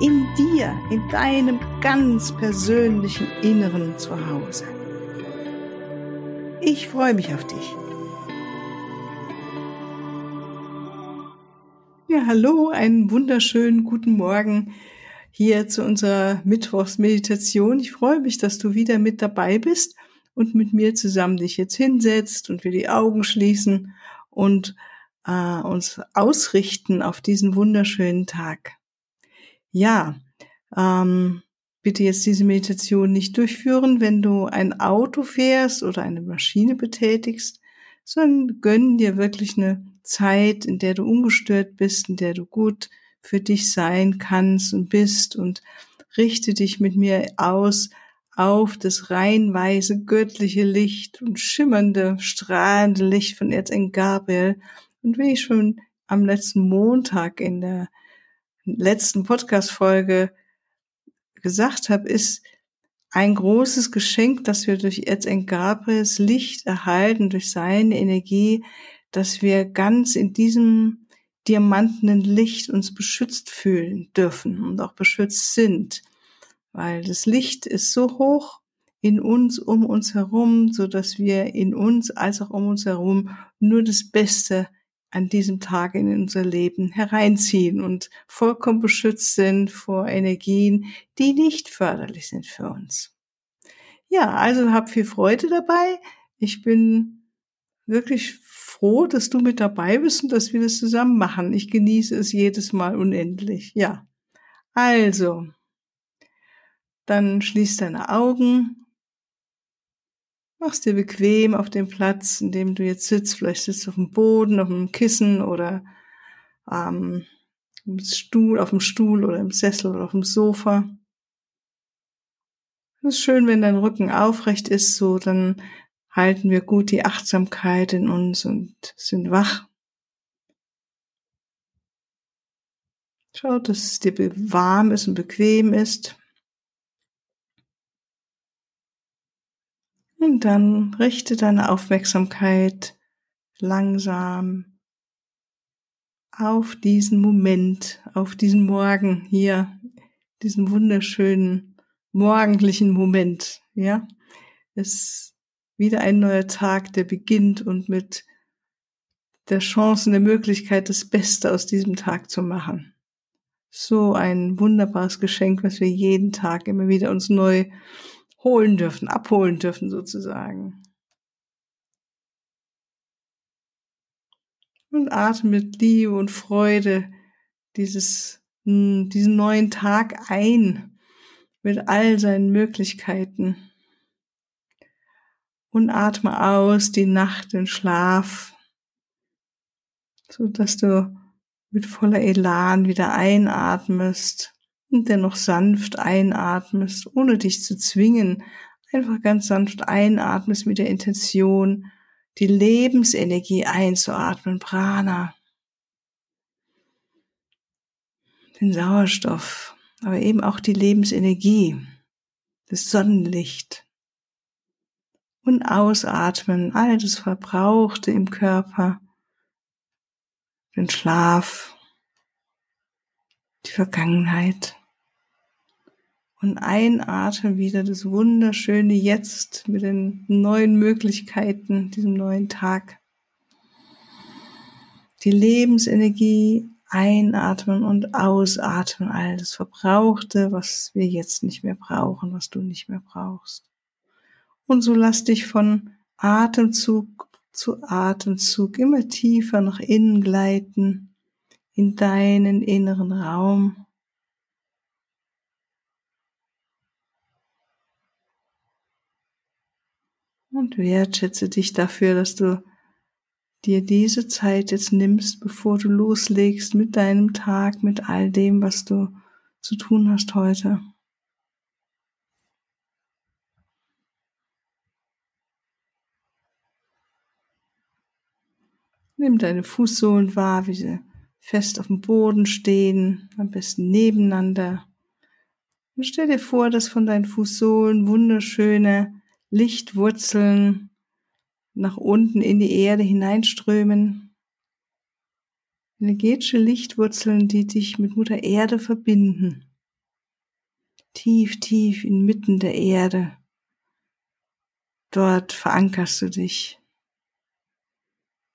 in dir, in deinem ganz persönlichen Inneren zu Hause. Ich freue mich auf dich. Ja, hallo, einen wunderschönen guten Morgen hier zu unserer Mittwochsmeditation. Ich freue mich, dass du wieder mit dabei bist und mit mir zusammen dich jetzt hinsetzt und wir die Augen schließen und äh, uns ausrichten auf diesen wunderschönen Tag. Ja, ähm, bitte jetzt diese Meditation nicht durchführen, wenn du ein Auto fährst oder eine Maschine betätigst, sondern gönn dir wirklich eine Zeit, in der du ungestört bist, in der du gut für dich sein kannst und bist und richte dich mit mir aus auf das rein weiße göttliche Licht und schimmernde, strahlende Licht von Erzengel Gabriel. Und wie ich schon am letzten Montag in der letzten Podcast-Folge gesagt habe, ist ein großes Geschenk, dass wir durch Erzengel Gabriels Licht erhalten, durch seine Energie, dass wir ganz in diesem diamantenen Licht uns beschützt fühlen dürfen und auch beschützt sind. Weil das Licht ist so hoch in uns, um uns herum, so dass wir in uns als auch um uns herum nur das Beste an diesem Tag in unser Leben hereinziehen und vollkommen beschützt sind vor Energien, die nicht förderlich sind für uns. Ja, also hab viel Freude dabei. Ich bin wirklich froh, dass du mit dabei bist und dass wir das zusammen machen. Ich genieße es jedes Mal unendlich. Ja. Also, dann schließ deine Augen, mach's dir bequem auf dem Platz, in dem du jetzt sitzt. Vielleicht sitzt du auf dem Boden, auf dem Kissen oder ähm, im Stuhl, auf dem Stuhl oder im Sessel oder auf dem Sofa. Es ist schön, wenn dein Rücken aufrecht ist, so dann halten wir gut die Achtsamkeit in uns und sind wach. Schau, dass es dir warm ist und bequem ist. Und dann richte deine Aufmerksamkeit langsam auf diesen Moment, auf diesen Morgen hier, diesen wunderschönen morgendlichen Moment, ja. Es ist wieder ein neuer Tag, der beginnt und mit der Chance und der Möglichkeit, das Beste aus diesem Tag zu machen. So ein wunderbares Geschenk, was wir jeden Tag immer wieder uns neu holen dürfen, abholen dürfen sozusagen. Und atme mit Liebe und Freude dieses, diesen neuen Tag ein mit all seinen Möglichkeiten. Und atme aus die Nacht in Schlaf, so dass du mit voller Elan wieder einatmest und dennoch sanft einatmest, ohne dich zu zwingen, einfach ganz sanft einatmest mit der Intention, die Lebensenergie einzuatmen, Prana, den Sauerstoff, aber eben auch die Lebensenergie, das Sonnenlicht. Und ausatmen, all das Verbrauchte im Körper, den Schlaf, die Vergangenheit und einatmen wieder das wunderschöne Jetzt mit den neuen Möglichkeiten, diesem neuen Tag. Die Lebensenergie einatmen und ausatmen, all das Verbrauchte, was wir jetzt nicht mehr brauchen, was du nicht mehr brauchst. Und so lass dich von Atemzug zu Atemzug immer tiefer nach innen gleiten in deinen inneren Raum. und wertschätze dich dafür, dass du dir diese Zeit jetzt nimmst, bevor du loslegst mit deinem Tag, mit all dem, was du zu tun hast heute. Nimm deine Fußsohlen wahr, wie sie fest auf dem Boden stehen, am besten nebeneinander. Und stell dir vor, dass von deinen Fußsohlen wunderschöne Lichtwurzeln nach unten in die Erde hineinströmen. Energetische Lichtwurzeln, die dich mit Mutter Erde verbinden. Tief, tief inmitten der Erde. Dort verankerst du dich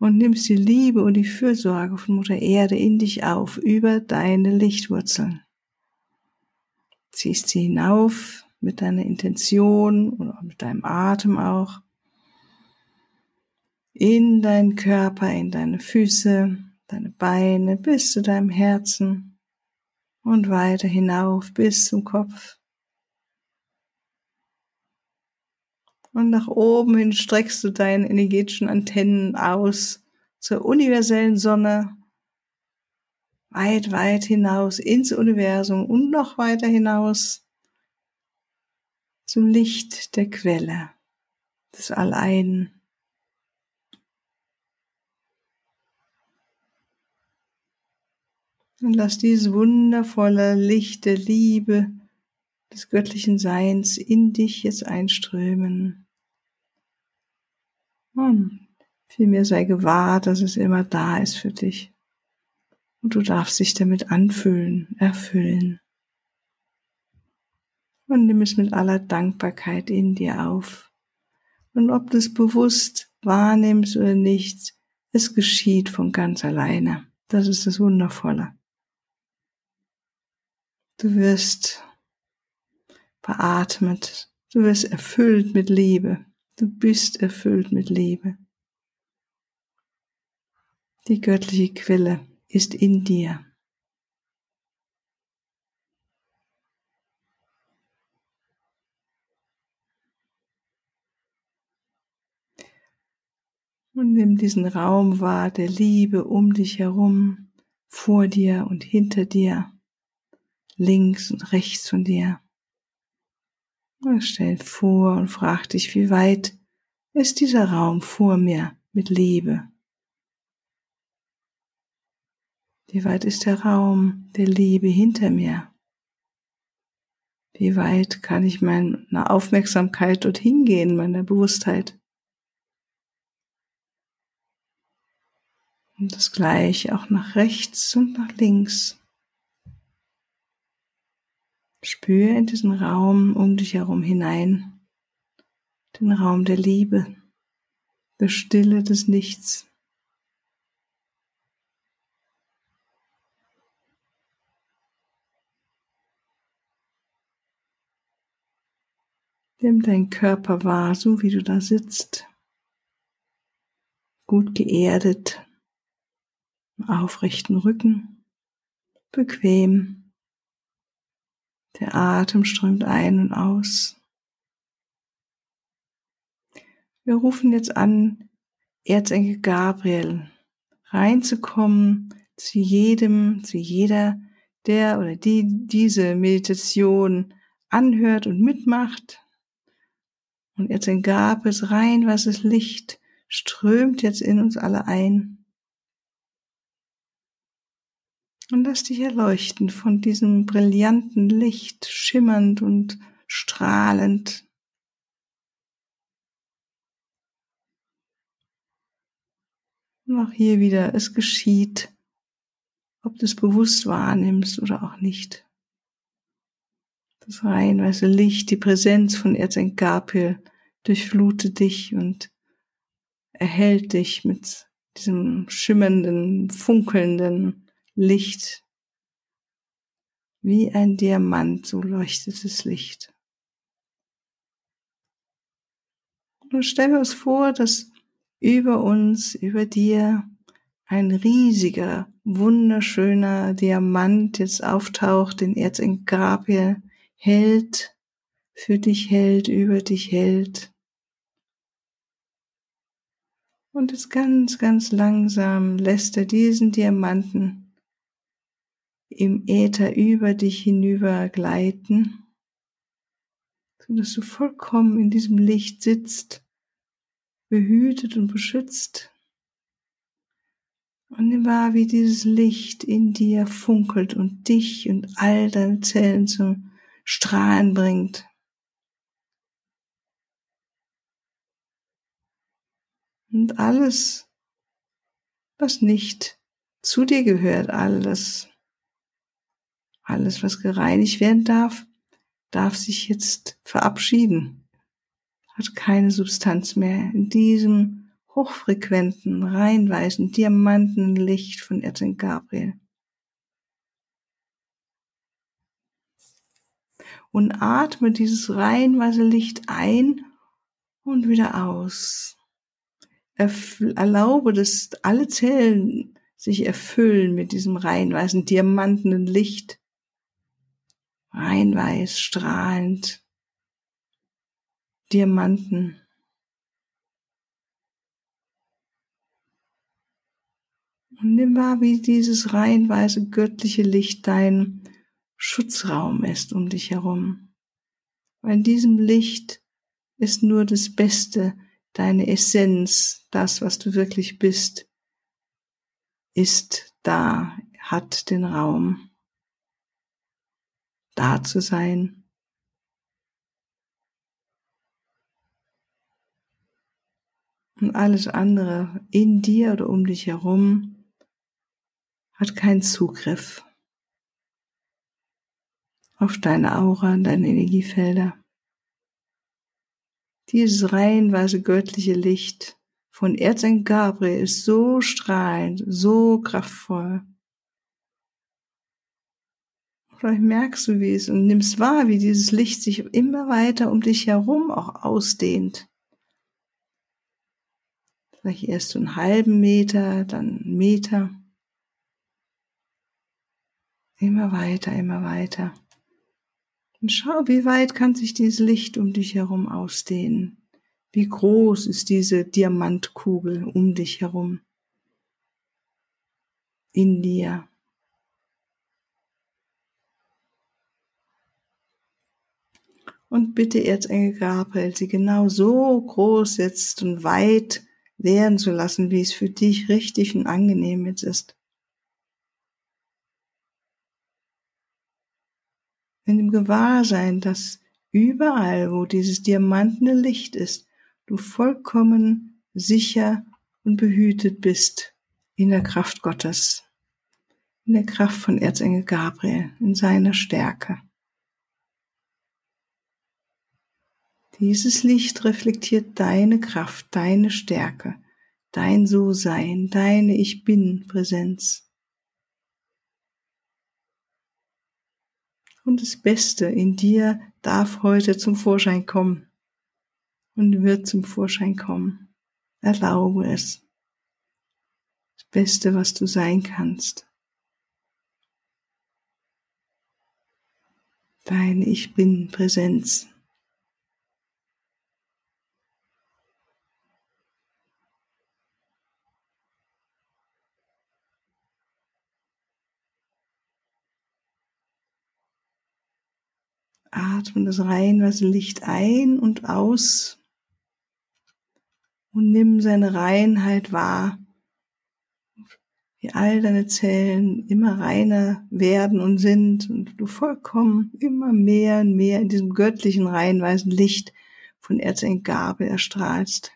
und nimmst die Liebe und die Fürsorge von Mutter Erde in dich auf über deine Lichtwurzeln. Ziehst sie hinauf mit deiner Intention oder mit deinem Atem auch in deinen Körper, in deine Füße, deine Beine bis zu deinem Herzen und weiter hinauf bis zum Kopf. Und nach oben hin streckst du deine energetischen Antennen aus zur universellen Sonne, weit, weit hinaus ins Universum und noch weiter hinaus zum Licht der Quelle des Allein. Und lass dieses wundervolle Licht der Liebe des göttlichen Seins in dich jetzt einströmen. Und vielmehr sei gewahr, dass es immer da ist für dich. Und du darfst dich damit anfüllen, erfüllen. Und nimm es mit aller Dankbarkeit in dir auf. Und ob du es bewusst wahrnimmst oder nicht, es geschieht von ganz alleine. Das ist das Wundervolle. Du wirst beatmet. Du wirst erfüllt mit Liebe. Du bist erfüllt mit Liebe. Die göttliche Quelle ist in dir. Und nimm diesen Raum wahr der Liebe um dich herum, vor dir und hinter dir, links und rechts von dir. Und stell vor und frag dich, wie weit ist dieser Raum vor mir mit Liebe? Wie weit ist der Raum der Liebe hinter mir? Wie weit kann ich meine Aufmerksamkeit dorthin gehen, meine Bewusstheit? Und das gleiche auch nach rechts und nach links. Spür in diesen Raum um dich herum hinein, den Raum der Liebe, der Stille des Nichts. Nimm deinen Körper wahr, so wie du da sitzt, gut geerdet, aufrechten Rücken, bequem. Der Atem strömt ein und aus. Wir rufen jetzt an, Erzengel Gabriel, reinzukommen zu jedem, zu jeder, der oder die diese Meditation anhört und mitmacht. Und Erzengel Gabriel rein, was ist Licht, strömt jetzt in uns alle ein. Und lass dich erleuchten von diesem brillanten Licht, schimmernd und strahlend. Und auch hier wieder, es geschieht, ob du es bewusst wahrnimmst oder auch nicht. Das rein weiße Licht, die Präsenz von Erzengel Gabriel durchflutet dich und erhält dich mit diesem schimmernden, funkelnden Licht. Wie ein Diamant, so leuchtet das Licht. Nun stellen wir uns vor, dass über uns, über dir ein riesiger, wunderschöner Diamant jetzt auftaucht, den Erzengel Gabriel hält, für dich hält, über dich hält. Und jetzt ganz, ganz langsam lässt er diesen Diamanten im Äther über dich hinüber gleiten, so dass du vollkommen in diesem Licht sitzt, behütet und beschützt. Und nimm wahr, wie dieses Licht in dir funkelt und dich und all deine Zellen zum Strahlen bringt. Und alles, was nicht zu dir gehört, alles, alles, was gereinigt werden darf, darf sich jetzt verabschieden, hat keine Substanz mehr in diesem hochfrequenten, reinweißen, Diamantenlicht von Erzengel Gabriel. Und atme dieses reinweise Licht ein und wieder aus. Erlaube, dass alle Zellen sich erfüllen mit diesem reinweißen, diamantenen Licht reinweiß, strahlend, Diamanten. Und nimm wahr, wie dieses reinweise göttliche Licht dein Schutzraum ist um dich herum. Weil in diesem Licht ist nur das Beste, deine Essenz, das, was du wirklich bist, ist da, hat den Raum da zu sein. Und alles andere in dir oder um dich herum hat keinen Zugriff auf deine Aura, deine Energiefelder. Dieses reinweise göttliche Licht von Erzengel Gabriel ist so strahlend, so kraftvoll, Vielleicht merkst du, wie es und nimmst wahr, wie dieses Licht sich immer weiter um dich herum auch ausdehnt. Vielleicht erst so einen halben Meter, dann einen Meter. Immer weiter, immer weiter. Und schau, wie weit kann sich dieses Licht um dich herum ausdehnen. Wie groß ist diese Diamantkugel um dich herum. In dir. Und bitte Erzengel Gabriel, sie genau so groß jetzt und weit werden zu lassen, wie es für dich richtig und angenehm jetzt ist. In dem Gewahrsein, dass überall, wo dieses diamantene Licht ist, du vollkommen sicher und behütet bist in der Kraft Gottes, in der Kraft von Erzengel Gabriel, in seiner Stärke. Dieses Licht reflektiert deine Kraft, deine Stärke, dein So-Sein, deine Ich Bin-Präsenz. Und das Beste in dir darf heute zum Vorschein kommen und wird zum Vorschein kommen. Erlaube es. Das Beste, was du sein kannst. Deine Ich Bin-Präsenz. Atme das reinweise Licht ein und aus und nimm seine Reinheit wahr, wie all deine Zellen immer reiner werden und sind und du vollkommen immer mehr und mehr in diesem göttlichen reinweisen Licht von Erzengel Gabe erstrahlst.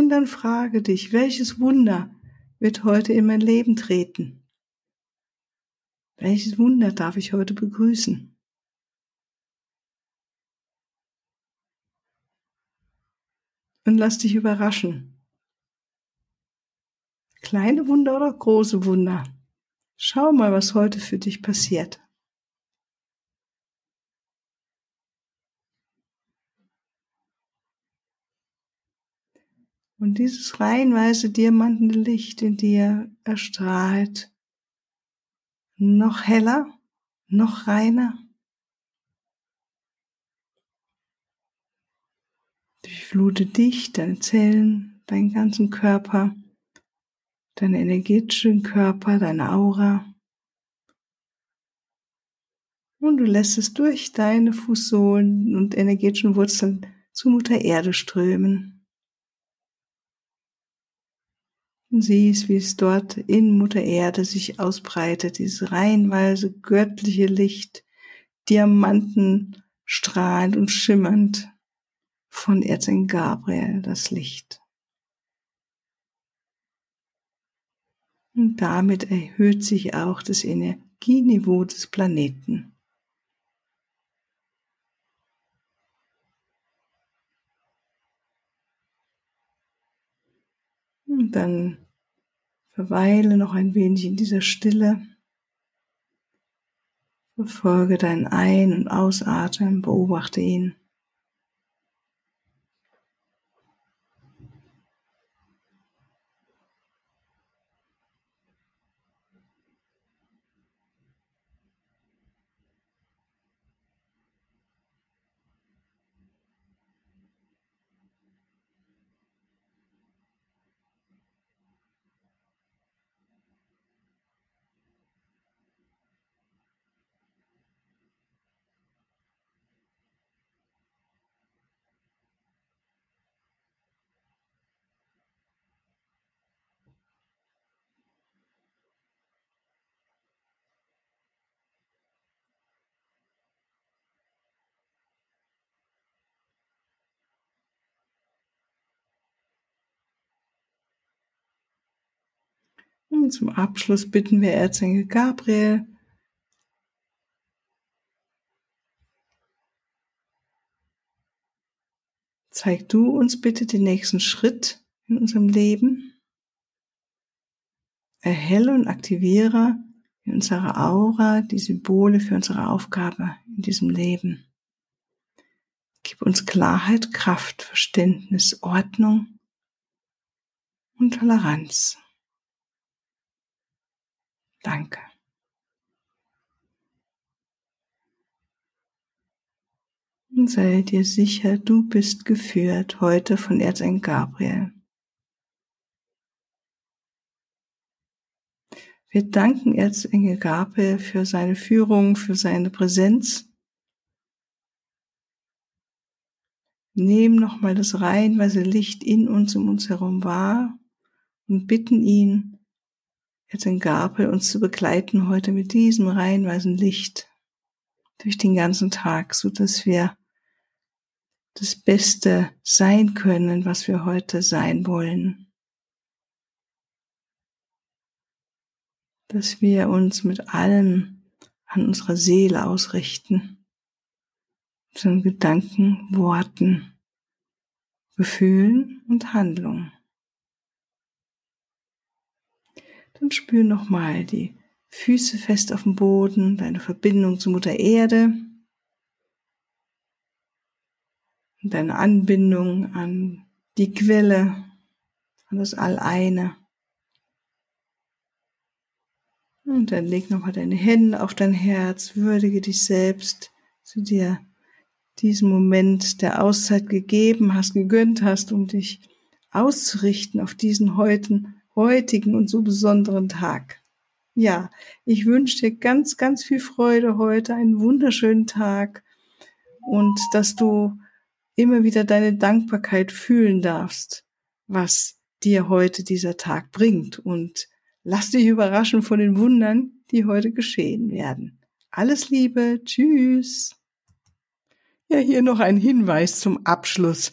Und dann frage dich, welches Wunder wird heute in mein Leben treten? Welches Wunder darf ich heute begrüßen? Und lass dich überraschen. Kleine Wunder oder große Wunder. Schau mal, was heute für dich passiert. Und dieses reinweise diamantene Licht in dir erstrahlt noch heller, noch reiner. Durchflute dich, deine Zellen, deinen ganzen Körper, deinen energetischen Körper, deine Aura. Und du lässt es durch deine Fußsohlen und energetischen Wurzeln zu Mutter Erde strömen. Und siehst, wie es dort in Mutter Erde sich ausbreitet, dieses reinweise göttliche Licht, Diamanten strahlend und schimmernd von Erzengel Gabriel, das Licht. Und damit erhöht sich auch das Energieniveau des Planeten. Und dann verweile noch ein wenig in dieser Stille. Verfolge dein Ein- und Ausatmen, beobachte ihn. Und zum Abschluss bitten wir Erzengel Gabriel, zeig du uns bitte den nächsten Schritt in unserem Leben. Erhelle und aktiviere in unserer Aura die Symbole für unsere Aufgabe in diesem Leben. Gib uns Klarheit, Kraft, Verständnis, Ordnung und Toleranz. Danke. Und sei dir sicher, du bist geführt heute von Erzengel Gabriel. Wir danken Erzengel Gabriel für seine Führung, für seine Präsenz. Nehmen nochmal das reinweise Licht in uns, um uns herum wahr und bitten ihn, jetzt in Gabriel uns zu begleiten heute mit diesem reinweisen Licht durch den ganzen Tag, so dass wir das Beste sein können, was wir heute sein wollen. Dass wir uns mit allem an unserer Seele ausrichten, unseren Gedanken, Worten, Gefühlen und Handlungen. Dann spür nochmal die Füße fest auf dem Boden, deine Verbindung zu Mutter Erde deine Anbindung an die Quelle, an das Alleine. Und dann leg nochmal deine Hände auf dein Herz, würdige dich selbst, zu dir diesen Moment der Auszeit gegeben hast, gegönnt hast, um dich auszurichten auf diesen heutigen heutigen und so besonderen Tag. Ja, ich wünsche dir ganz, ganz viel Freude heute, einen wunderschönen Tag und dass du immer wieder deine Dankbarkeit fühlen darfst, was dir heute dieser Tag bringt und lass dich überraschen von den Wundern, die heute geschehen werden. Alles Liebe, tschüss. Ja, hier noch ein Hinweis zum Abschluss.